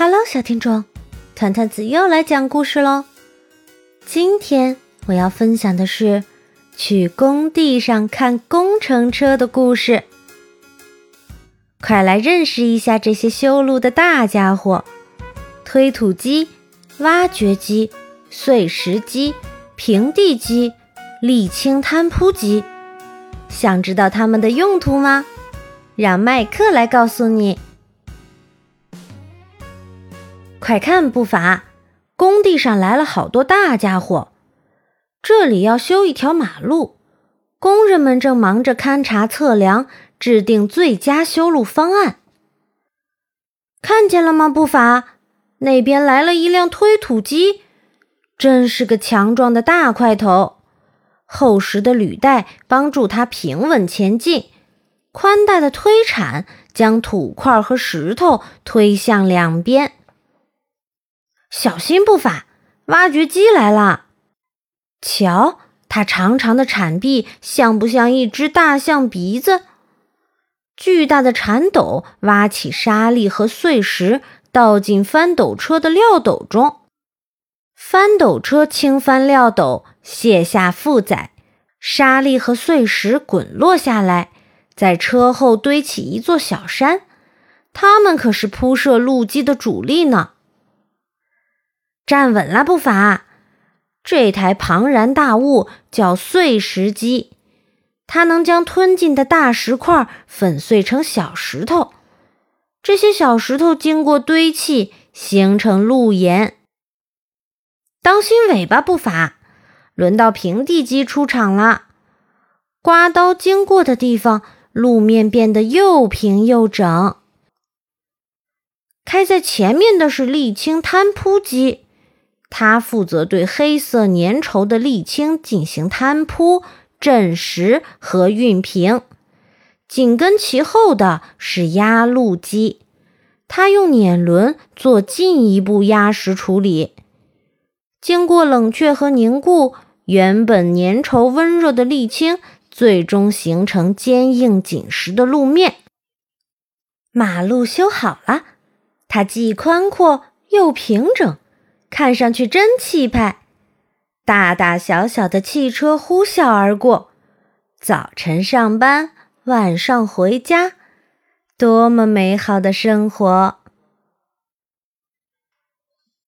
Hello，小听众，团团子又来讲故事喽。今天我要分享的是去工地上看工程车的故事。快来认识一下这些修路的大家伙：推土机、挖掘机、碎石机、平地机、沥青摊铺机。想知道它们的用途吗？让麦克来告诉你。快看，步伐！工地上来了好多大家伙。这里要修一条马路，工人们正忙着勘察测量，制定最佳修路方案。看见了吗，步伐？那边来了一辆推土机，真是个强壮的大块头。厚实的履带帮助它平稳前进，宽大的推铲将土块和石头推向两边。小心步伐！挖掘机来了。瞧，它长长的铲臂像不像一只大象鼻子？巨大的铲斗挖起沙粒和碎石，倒进翻斗车的料斗中。翻斗车轻翻料斗，卸下负载，沙粒和碎石滚落下来，在车后堆起一座小山。它们可是铺设路基的主力呢。站稳了步伐，这台庞然大物叫碎石机，它能将吞进的大石块粉碎成小石头。这些小石头经过堆砌，形成路沿。当心尾巴，步伐！轮到平地机出场了。刮刀经过的地方，路面变得又平又整。开在前面的是沥青摊铺机。他负责对黑色粘稠的沥青进行摊铺、镇实和熨平。紧跟其后的是压路机，它用碾轮做进一步压实处理。经过冷却和凝固，原本粘稠温热的沥青最终形成坚硬紧实的路面。马路修好了，它既宽阔又平整。看上去真气派，大大小小的汽车呼啸而过。早晨上班，晚上回家，多么美好的生活！